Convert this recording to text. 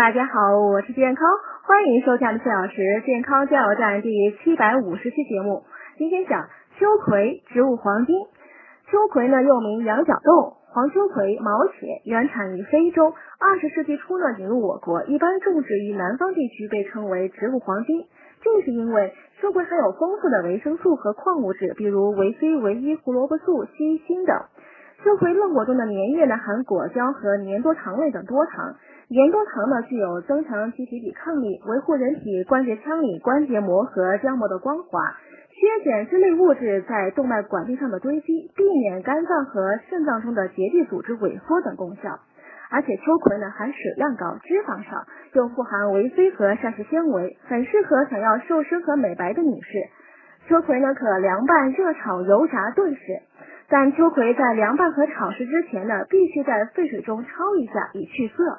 大家好，我是健康，欢迎收看四小时健康加油站第七百五十期节目。今天讲秋葵，植物黄金。秋葵呢又名羊角豆、黄秋葵、毛茄，原产于非洲。二十世纪初呢引入我国，一般种植于南方地区，被称为植物黄金。这是因为秋葵含有丰富的维生素和矿物质，比如维 C、维 E、胡萝卜素、硒、锌等。秋葵嫩果中的粘液呢含果胶和粘多糖类等多糖。粘多糖呢，具有增强机体抵抗力、维护人体关节腔里关节膜和浆膜的光滑、削减这类物质在动脉管壁上的堆积、避免肝脏和肾脏中的结缔组织萎缩等功效。而且秋葵呢含水量高、脂肪少，又富含维 C 和膳食纤维，很适合想要瘦身和美白的女士。秋葵呢可凉拌、热炒、油炸、炖食，但秋葵在凉拌和炒食之前呢，必须在沸水中焯一下以去色。